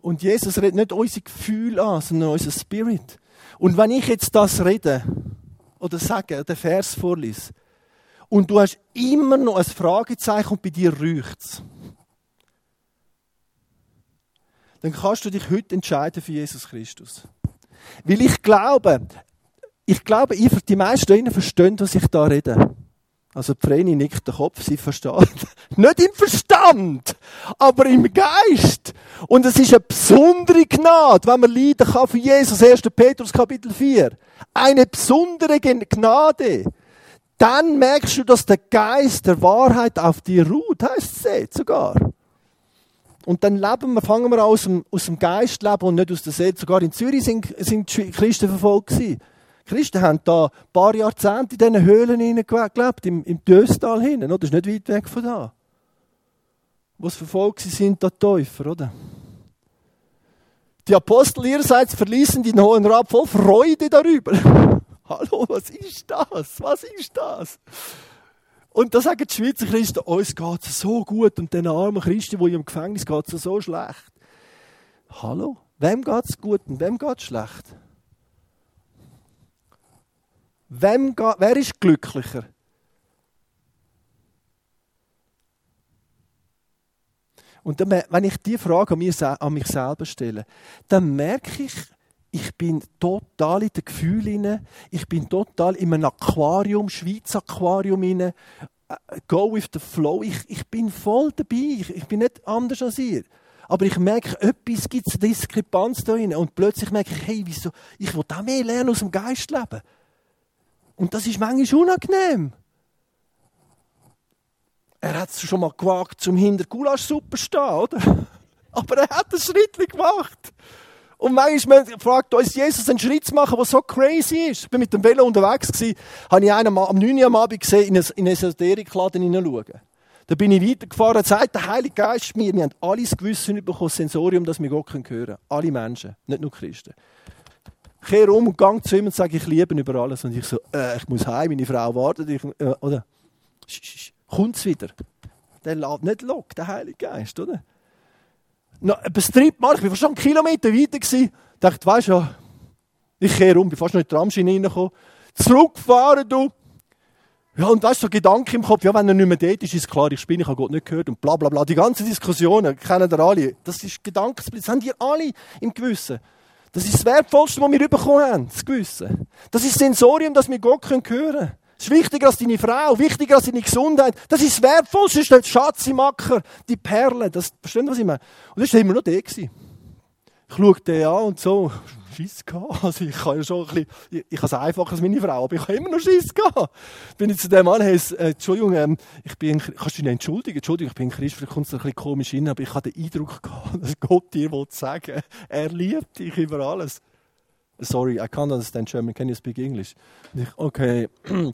und Jesus redet nicht unsere Gefühle an, sondern unser Spirit. Und wenn ich jetzt das rede oder sage, den Vers vorlese, und du hast immer noch ein Fragezeichen und bei dir riecht's. Dann kannst du dich heute entscheiden für Jesus Christus. Weil ich glaube, ich glaube, die meisten Ihnen verstehen, was ich da rede. Also Vreni nickt den Kopf, sie versteht. Nicht im Verstand, aber im Geist. Und es ist eine besondere Gnade, wenn man leiden kann für Jesus. 1. Petrus Kapitel 4. Eine besondere Gnade dann merkst du, dass der Geist der Wahrheit auf dir ruht, heißt es sogar. Und dann leben wir, fangen wir aus dem, aus dem Geist leben und nicht aus der Seele. Sogar in Zürich sind, sind Christen verfolgt gewesen. Christen haben da ein paar Jahrzehnte in diesen Höhlen gelebt, im, im Döstal hinten? Das ist nicht weit weg von da. Wo sie verfolgt sind, da Täufer, oder? Die Apostel ihrerseits verließen den Hohen Rat voll Freude darüber. Hallo, was ist das? Was ist das? Und da sagen die Schweizer Christen, uns geht es so gut und den armen Christen, die im Gefängnis geht es so schlecht. Hallo? Wem geht es gut und wem geht es schlecht? Wem wer ist glücklicher? Und wenn ich die Frage an, mir, an mich selber stelle, dann merke ich, ich bin total in den Gefühlen Ich bin total in einem Aquarium, Schweiz Aquarium inne. Äh, go with the flow. Ich, ich bin voll dabei. Ich, ich bin nicht anders als ihr. Aber ich merke, etwas gibt es Diskrepanz da drin. Und plötzlich merke ich, hey, wieso? Ich will auch mehr lernen aus dem Geist leben. Und das ist manchmal unangenehm. Er hat es schon mal gewagt, zum hinter Gulaschsuppe zu stehen, oder? Aber er hat einen Schritt gemacht. Und manchmal fragt uns Jesus, einen Schritt zu machen, der so crazy ist. Ich bin mit dem Velo unterwegs habe ich einen am 9 Uhr am Abend gesehen, in einen Esoterikladen hineinschauen. Da bin ich weitergefahren, sagt der Heilige Geist mir, wir haben alles Gewissen bekommen, Sensorium, dass wir Gott hören können. Alle Menschen, nicht nur Christen. Kehre um und gehe zu ihm und sage, ich liebe ihn über alles. Und ich so, äh, ich muss heim, meine Frau wartet. Ich, äh, oder? Kommt es wieder? Der lädt nicht lock, der Heilige Geist, oder? No, etwas treibt mal, ich war fast einen Kilometer weiter. Ich dachte, weißt du, ich kehre um, bin fast noch in die Tramschiene reingekommen. Zurückfahren, du. Ja, und weißt du, so Gedanke im Kopf, ja, wenn er nicht mehr dort ist, ist klar, ich bin, ich habe Gott nicht gehört und bla bla bla. Die ganzen Diskussionen kennen ihr alle. Das ist Gedankensblitz, das haben die alle im Gewissen. Das ist das Wertvollste, was wir bekommen haben, das Gewissen. Das ist das Sensorium, das wir Gott hören können. Das ist wichtiger als deine Frau, wichtiger als deine Gesundheit. Das ist das Wertvollste, das ist der Schatz im die Perle. Das, verstehen was ich meine? Und das war immer noch der. Ich schaue den an und so, Schiss gehabt. Also ich kann ja schon ein bisschen, ich, ich habe es einfacher als meine Frau, aber ich habe immer noch Schiss gehabt. Bin ich zu dem Mann, hey, äh, Entschuldigung, ähm, ich bin, kannst du dich entschuldigen? Entschuldigung, ich bin Christ, vielleicht kommt es ein bisschen komisch hin, aber ich habe den Eindruck gehabt, dass Gott dir sagen er liebt dich über alles. Sorry, I can't understand German. Can you speak English? Ich, okay,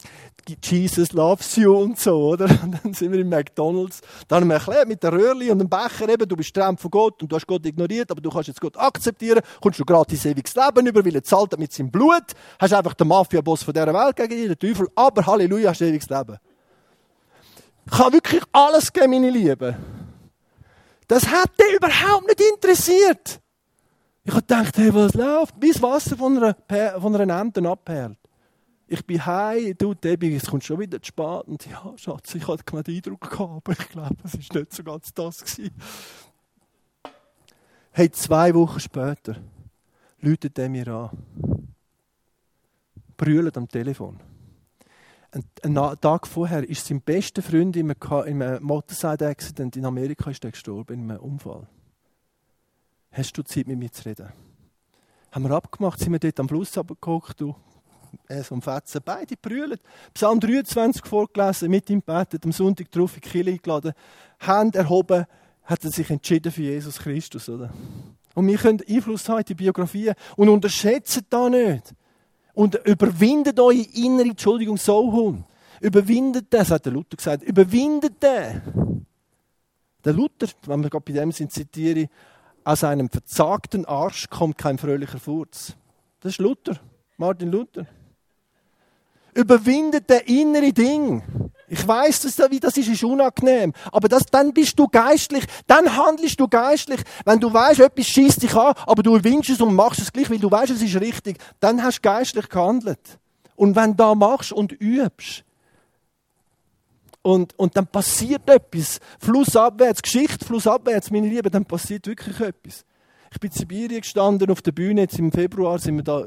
Jesus loves you und so, oder? Und dann sind wir im McDonalds. Dann haben wir erklärt mit der Röhrli und dem Becher eben, du bist getrennt von Gott und du hast Gott ignoriert, aber du kannst jetzt Gott akzeptieren, kommst du gratis ewiges Leben über, weil er zahlt mit seinem Blut, hast einfach den Mafia-Boss von dieser Welt gegen dich, den Teufel, aber Halleluja, hast ewiges Leben. Ich kann wirklich alles geben, meine Lieben. Das hat dich überhaupt nicht interessiert. Ich habe gedacht, hey, was läuft? Wie das Wasser von einer, von einer Ente abperlt. Ich bin heim, du Debbie, es kommt schon wieder zu spät. Und ja, Schatz, ich hatte keinen Eindruck gehabt, aber ich glaube, es war nicht so ganz das. Gewesen. Hey, zwei Wochen später läutet er mir an. Brüllt am Telefon. Ein, Tag vorher ist sein bester Freund in einem, Motorcycle-Accident in Amerika ist gestorben, in einem Unfall. Hast du Zeit, mit mir zu reden? Haben wir abgemacht, sind wir dort am Fluss runtergeguckt, du, äh, so am Fetzen, beide brüllen. Psalm 23 vorgelesen, mit ihm betet, am Sonntag drauf in die Kirche eingeladen, Hand erhoben, hat er sich entschieden für Jesus Christus, oder? Und wir können Einfluss haben in die Biografien und unterschätzen da nicht. Und überwindet eure innere, Entschuldigung, Sauhund. Überwindet den, hat der Luther gesagt, überwindet den. Der Luther, wenn wir gerade bei dem sind, zitiere ich, aus einem verzagten Arsch kommt kein fröhlicher Furz. Das ist Luther, Martin Luther. Überwindet der innere Ding. Ich weiß, dass das, wie das ist, ist unangenehm. Aber das, dann bist du geistlich. Dann handelst du geistlich. Wenn du weißt, etwas schießt dich an, aber du wünschst es und machst es gleich, weil du weißt, es ist richtig, dann hast du geistlich gehandelt. Und wenn du da machst und übst, und, und dann passiert etwas. Flussabwärts, Geschichte flussabwärts, meine Lieben, dann passiert wirklich etwas. Ich bin in Sibirien gestanden, auf der Bühne, jetzt im Februar sind wir da,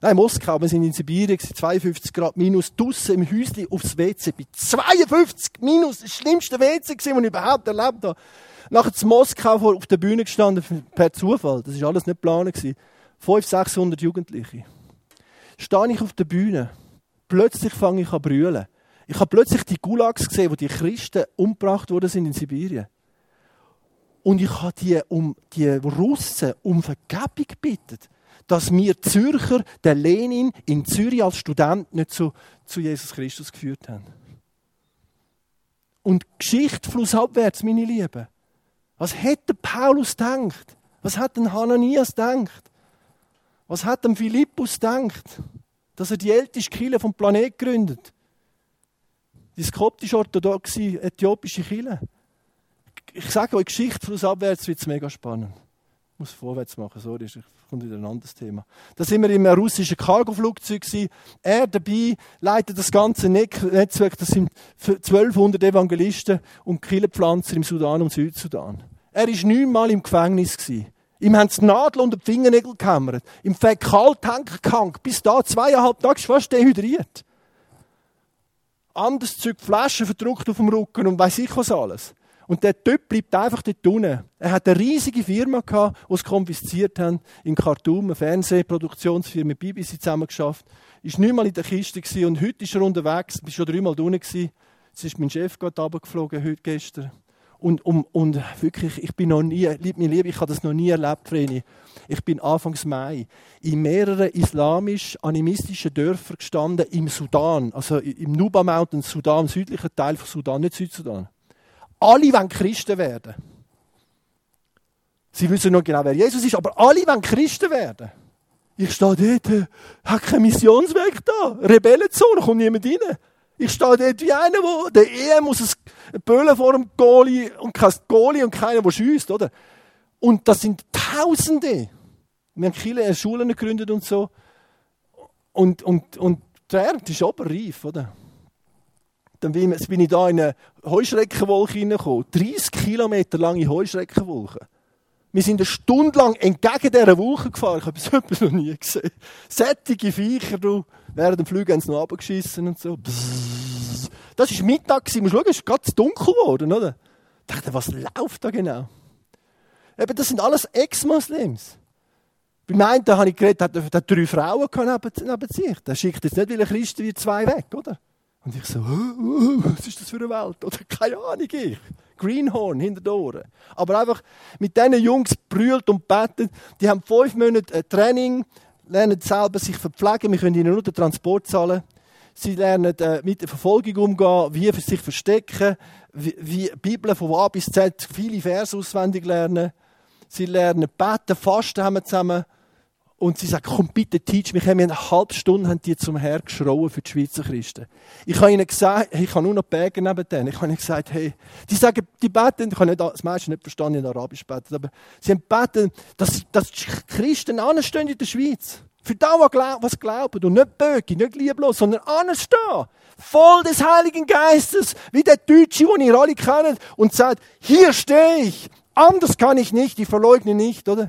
nein, Moskau, wir sind in Sibirien, 52 Grad minus, draussen im Häuschen aufs WC, bei 52 minus, das schlimmste WC gewesen, das ich überhaupt erlebt habe. Nachher in Moskau auf der Bühne gestanden, per Zufall, das war alles nicht geplant 500, 600 Jugendliche. Stehe ich auf der Bühne, plötzlich fange ich an brüllen. Ich habe plötzlich die Gulags gesehen, wo die Christen umgebracht worden sind in Sibirien. Und ich habe die, um, die Russen um Vergebung gebeten, dass wir Zürcher den Lenin in Zürich als Student nicht zu, zu Jesus Christus geführt haben. Und Geschichte flussabwärts, meine Lieben. Was hätte Paulus gedacht? Was hat denn Hananias gedacht? Was hat denn Philippus gedacht? Dass er die älteste Kirche vom Planet gründet die skoptisch-orthodoxe äthiopische Kirche. Ich sage euch, Geschichte flussabwärts wird es mega spannend. Ich muss vorwärts machen, sorry, es kommt wieder ein anderes Thema. Da sind wir im russischen Cargoflugzeug Er dabei leitet das ganze Netzwerk, das sind 1200 Evangelisten und Kirchenpflanzer im Sudan und Südsudan. Er war neunmal im Gefängnis. Ihm haben die Nadel und die Fingernägel gekämmert. Im Fäkaltank gehangen. Bis da zweieinhalb Tage fast dehydriert anderes Zeug, Flaschen verdruckt auf dem Rücken und weiß ich was alles. Und der Typ bleibt einfach dort unten. Er hat eine riesige Firma gehabt, die es konfisziert haben, in Khartoum, eine Fernsehproduktionsfirma, BBC zusammen geschafft. Ist nicht mal in der Kiste gewesen und heute ist er unterwegs, bin schon dreimal unten gewesen. Jetzt ist mein Chef gerade runtergeflogen, heute, gestern. Und, und, und wirklich, ich bin noch nie, lieb mir lieb, ich habe das noch nie erlebt, Vreni. Ich bin Anfangs Mai in mehreren islamisch-animistischen Dörfern gestanden im Sudan, also im Nuba Mountain, Sudan, südlicher Teil von Sudan, nicht Südsudan. Alle wollen Christen werden. Sie wissen noch genau, wer Jesus ist, aber alle wollen Christen werden. Ich stehe dort, äh, habe keinen Missionsweg da, Rebellenzone, kommt niemand rein. Ich stehe dort wie einer, wo der Ehe muss ein Böllen vor dem Goalie und kein Goalie und keiner, der schießt, oder? Und das sind Tausende. Wir haben viele Schulen gegründet und so. Und, und, und der Ernte ist oberreif, oder? Dann bin ich da in eine Heuschreckenwolke hineingekommen. 30 Kilometer lange Heuschreckenwolke. Wir sind eine Stunde lang entgegen dieser Wolke gefahren. Ich habe so etwas noch nie gesehen. Sättige Viecher, du. Während dem Flug haben sie noch runtergeschissen und so. Das war Mittag. Du musst schauen, es ist ganz dunkel geworden, oder? Ich dachte, was läuft da genau? Eben, das sind alles Ex-Moslems. Beim einen habe ich geredet, hat, hat drei Frauen neben, sich. Der schickt jetzt nicht, weil er Christ wird, zwei weg, oder? Und ich so, was ist das für eine Welt? Oder keine Ahnung, ich. Greenhorn hinter den Ohren. Aber einfach mit diesen Jungs brüllt und betet. Die haben fünf Monate äh, Training, lernen selber sich verpflegen. Wir können ihnen nur den Transport zahlen. Sie lernen äh, mit der Verfolgung umgehen, wie für sich verstecken, wie, wie Bibel von A bis Z viele Verse auswendig lernen. Sie lernen beten, fasten haben wir zusammen. Und sie sagen, komm bitte, teach mich. Wir haben eine halbe Stunde haben die zum Herr geschrauen für die Schweizer Christen. Ich habe ihnen gesagt, ich habe nur noch Berge neben denen. Ich habe ihnen gesagt, hey, die sagen, die beten, ich habe das meiste nicht verstanden, in Arabisch beten, aber sie haben beten, dass, dass die Christen anstehen in der Schweiz. Für das, was glauben. Und nicht böge, nicht lieblos, sondern anstehen. Voll des Heiligen Geistes. Wie der Deutsche, den ihr alle kennt. Und sagt, hier stehe ich. Anders kann ich nicht, ich verleugne nicht, oder?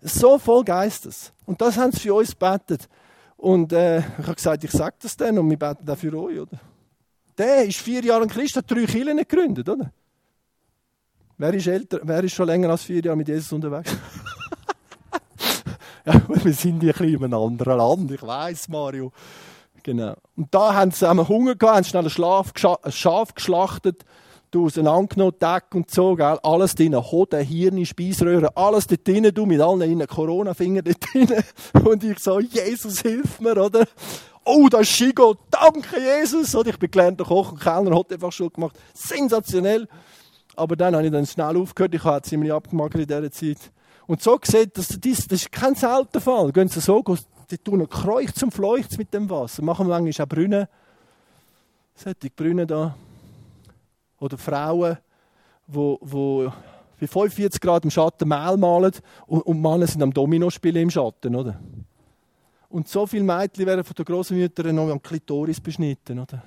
So voll Geistes. Und das haben sie für uns betet. Und äh, ich habe gesagt, ich sage das dann und wir beten auch für euch, oder? Der ist vier Jahre ein Christ, hat drei Kirchen gegründet, oder? Wer ist, älter, wer ist schon länger als vier Jahre mit Jesus unterwegs? ja, wir sind ja ein bisschen in einem anderen Land, ich weiß, Mario. Genau. Und da haben sie haben Hunger gehabt, haben schnell ein Schaf geschlachtet du auseinandergenommen, Deck und so, gell? alles drin, Hoden, Hirn, Speiseröhre, alles dort drin, du mit allen innen Corona-Finger dort drin. Und ich so, Jesus, hilf mir, oder? Oh, das ist Shigo, danke Jesus! Und ich bin gelernter Koch und Kellner, hat einfach schon gemacht. Sensationell! Aber dann habe ich dann schnell aufgehört, ich habe ziemlich abgemagert in dieser Zeit. Und so gesehen, das, das, das ist kein seltener Fall. Gehen Sie so, die tun einen Kreuch zum Fleuchts mit dem Wasser. Machen wir manchmal auch Brunnen. Solche Brunnen da. Oder Frauen, wo, wo bei 45 Grad im Schatten Mehl malen und, und Männer sind am Domino spielen im Schatten, oder? Und so viele Mädchen werden von den Großmüttern noch am Klitoris beschnitten, oder?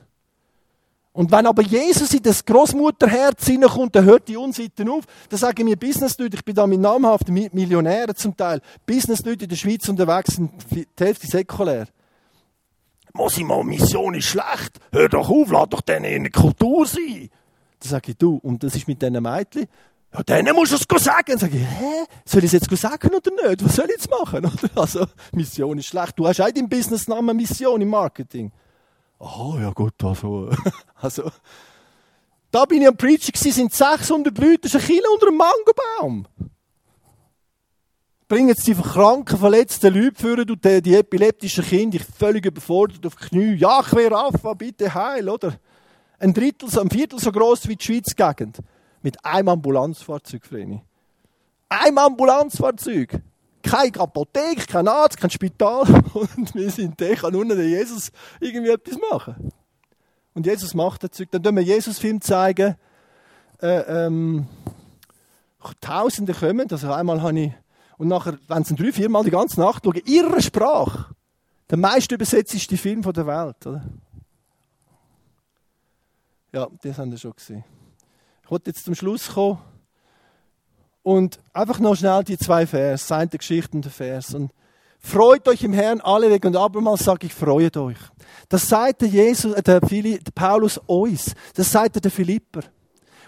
Und wenn aber Jesus in das Großmutterherz hineinkommt, dann hört die Unseiten auf. Dann sagen mir Businessleute, ich bin da mit namhaften Millionären zum Teil, Businessleute in der Schweiz unterwegs, sind die Hälfte säkulär. Muss ich mal, Mission ist schlecht. Hör doch auf, lass doch denen der Kultur sein. Dann sage ich, du, und das ist mit diesen Mädchen, ja, denen musst du es sagen. Dann sage ich, hä? Soll ich es jetzt sagen oder nicht? Was soll ich jetzt machen? Also, Mission ist schlecht. Du hast auch deinen Businessnamen Mission im Marketing. Oh, ja gut, also, also, da bin ich am Preacher gewesen, sind 600 Leute, das ist ein Kilo unter einem Mangobaum. Bringen jetzt die kranken, verletzten Leute für du, die, die epileptischen Kinder, ich völlig überfordert auf die Knie. Ja, quer Rafa, bitte heil, oder? Ein Drittel, ein Viertel so groß wie die Schweiz-Gegend. Mit einem Ambulanzfahrzeug, Vreni. Einem Ambulanzfahrzeug. Keine Apotheke, kein Arzt, kein Spital. Und wir sind da, kann nur der Jesus irgendwie etwas machen. Und Jesus macht das Zeug. Dann tun wir Jesus-Film zeigen. Äh, ähm, Tausende kommen, also einmal habe ich, und nachher, wenn sie drei, viermal die ganze Nacht schauen, ihre Sprache, der meist übersetzte Film der Welt, oder? Ja, das haben wir schon gesehen. Ich wollte jetzt zum Schluss kommen und einfach noch schnell die zwei Vers, seine Geschichte und der Vers. Und freut euch im Herrn alle weg und abermals sage ich, freut euch. Das sagt der, Jesus, äh, der, der Paulus uns. Das sagt er der Philipper.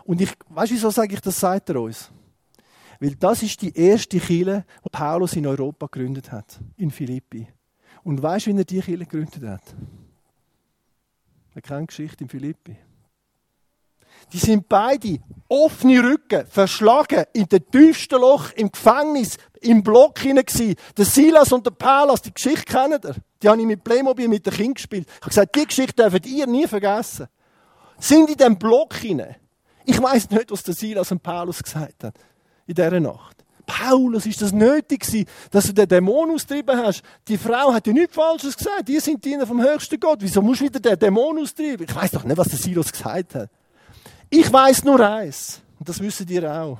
Und ich, weißt du, wieso sage ich, das sagt er uns? Weil das ist die erste Kirche, die Paulus in Europa gegründet hat, in Philippi. Und weißt du, wie er die Kirche gegründet hat? Er kennt Geschichte in Philippi. Die sind beide offene Rücken, verschlagen, in dem tiefsten Loch, im Gefängnis, im Block hinein. Der Silas und der Paulus, die Geschichte kennen ihr. Die habe ich mit Playmobil mit den Kindern gespielt. Ich habe gesagt, die Geschichte dürft ihr nie vergessen. Sind in dem Block hinein. Ich weiß nicht, was der Silas und Paulus gesagt haben. In dieser Nacht. Paulus, ist das nötig gewesen, dass du den Dämon austrieben hast? Die Frau hat ja nichts Falsches gesagt. Die sind Diener vom höchsten Gott. Wieso musst du wieder den Dämon austreiben? Ich weiß doch nicht, was der Silas gesagt hat. Ich weiß nur eins. Und das wissen ihr auch.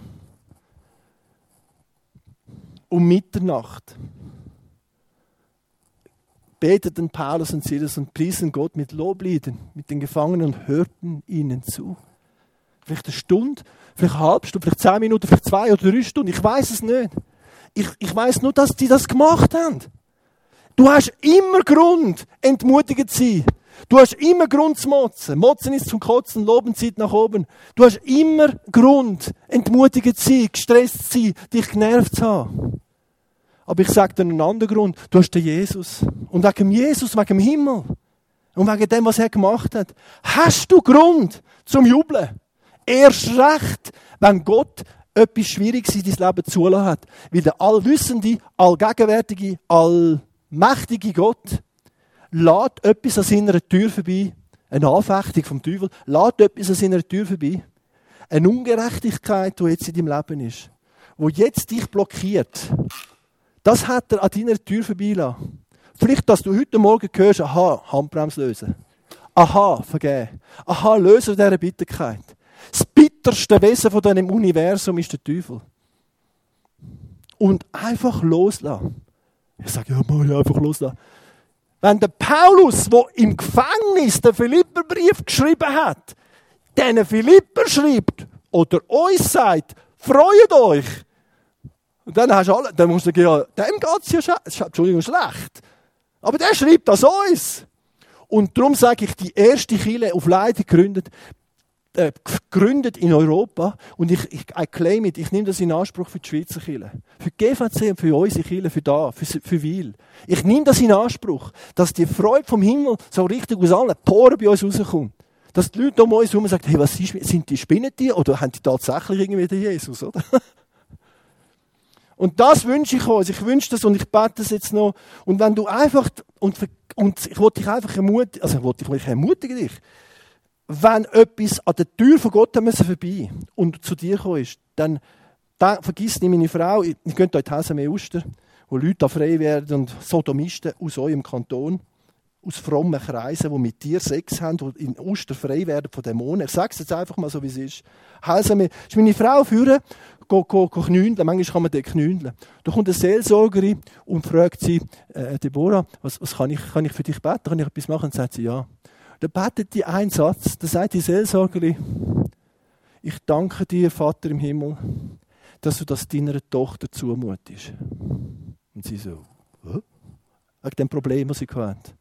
Um Mitternacht beteten Paulus und Silas und priesen Gott mit Lobliedern, mit den Gefangenen und hörten ihnen zu. Vielleicht eine Stunde, vielleicht eine halbe Stunde, vielleicht zehn Minuten, vielleicht zwei oder drei Stunden. Ich weiß es nicht. Ich, ich weiß nur, dass die das gemacht haben. Du hast immer Grund, entmutigend zu sein. Du hast immer Grund zu motzen. Motzen ist zum Kotzen, Loben zieht nach oben. Du hast immer Grund, entmutigend zu sein, gestresst zu sein, dich genervt zu haben. Aber ich sage dir einen anderen Grund. Du hast den Jesus. Und wegen Jesus, wegen dem Himmel. Und wegen dem, was er gemacht hat. Hast du Grund zum Jubeln. Erst recht, wenn Gott etwas Schwieriges in dein Leben zulassen hat. Weil der allwissende, allgegenwärtige, allmächtige Gott lädt etwas an seiner Tür vorbei. Eine Anfechtung vom Teufel. Lädt etwas an seiner Tür vorbei. Eine Ungerechtigkeit, die jetzt in deinem Leben ist. Wo jetzt dich blockiert. Das hat er an deiner Tür vorbeilassen. Vielleicht, dass du heute Morgen hörst, aha, Handbremse lösen. Aha, vergeben. Aha, lösen dieser Bitterkeit. Das bitterste Wesen von diesem Universum ist der Teufel. Und einfach loslassen. Ich sage, ja, mal einfach loslassen. Wenn der Paulus, der im Gefängnis den Philipperbrief geschrieben hat, diesen Philipper schreibt oder uns sagt, freut euch. Und dann hast du alle, dann musst du sagen, ja, dem geht's ja sch Entschuldigung, schlecht. Aber der schreibt das uns. Und darum sage ich, die erste Kille auf Leiden gegründet, äh, gegründet in Europa und ich, ich I claim it, ich nehme das in Anspruch für die Schweizer Kirche. Für die GVC und für unsere Kirche, für da, für, für Wil. Ich nehme das in Anspruch, dass die Freude vom Himmel so richtig aus allen Poren bei uns rauskommt. Dass die Leute um uns herum sagen, hey, was ist, sind die Spinnen oder haben die tatsächlich irgendwie den Jesus, oder? Und das wünsche ich uns. Ich wünsche das und ich bete das jetzt noch. Und wenn du einfach, und, und ich wollte dich einfach ermutigen, also ich wollte dich ermutigen dich, wenn etwas an der Tür von Gott müssen vorbei und zu dir ist, dann, vergiss nicht meine Frau, hier in die Hause mehr Oster, wo Leute da frei werden und Sodomisten aus eurem Kanton, aus frommen Kreisen, die mit dir Sex haben, die in Oster frei werden von Dämonen. Ich sage es jetzt einfach mal so, wie es ist. Hause mir, ist meine Frau führen, go, go, go knündeln. Manchmal kann man dort knündeln. Da kommt eine Seelsorgerin und fragt sie, äh, Deborah, was, was kann, ich, kann ich für dich beten? Kann ich etwas machen? Und sagt sie, ja. Da betet die einen Satz, da sagt die Seelsorgerin, ich danke dir, Vater im Himmel, dass du das deiner Tochter zumutest. Und sie so, wegen dem Problem, das sie hat.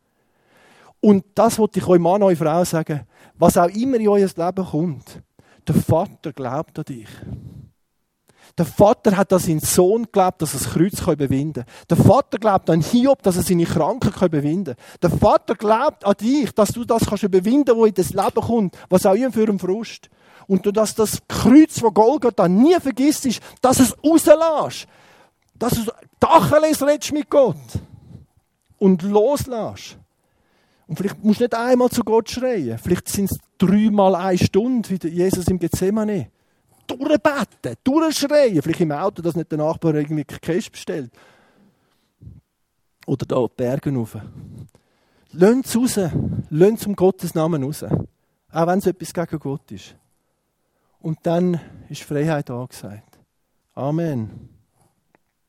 Und das wollte ich euch Mann, euch Frau sagen, was auch immer in euer Leben kommt, der Vater glaubt an dich. Der Vater hat an seinen Sohn geglaubt, dass er das Kreuz überwinden kann. Der Vater glaubt an Hiob, dass er seine Kranken überwinden kann. Der Vater glaubt an dich, dass du das kannst überwinden, was in das Leben kommt, was auch immer für einen Frust. Und du, dass das Kreuz von Golgatha nie vergisst, dass es rauslässt. Dass du Tacheles redest mit Gott. Und loslässt. Und vielleicht musst du nicht einmal zu Gott schreien. Vielleicht sind es dreimal eine Stunde, wie Jesus im Gethsemane durchbeten, durchschreien. Vielleicht im Auto, dass nicht der Nachbar irgendwie Käse bestellt. Oder da die Berge rauf. Lönt es raus. Lönt es um Gottes Namen raus. Auch wenn es etwas gegen Gott ist. Und dann ist Freiheit angesagt. Amen.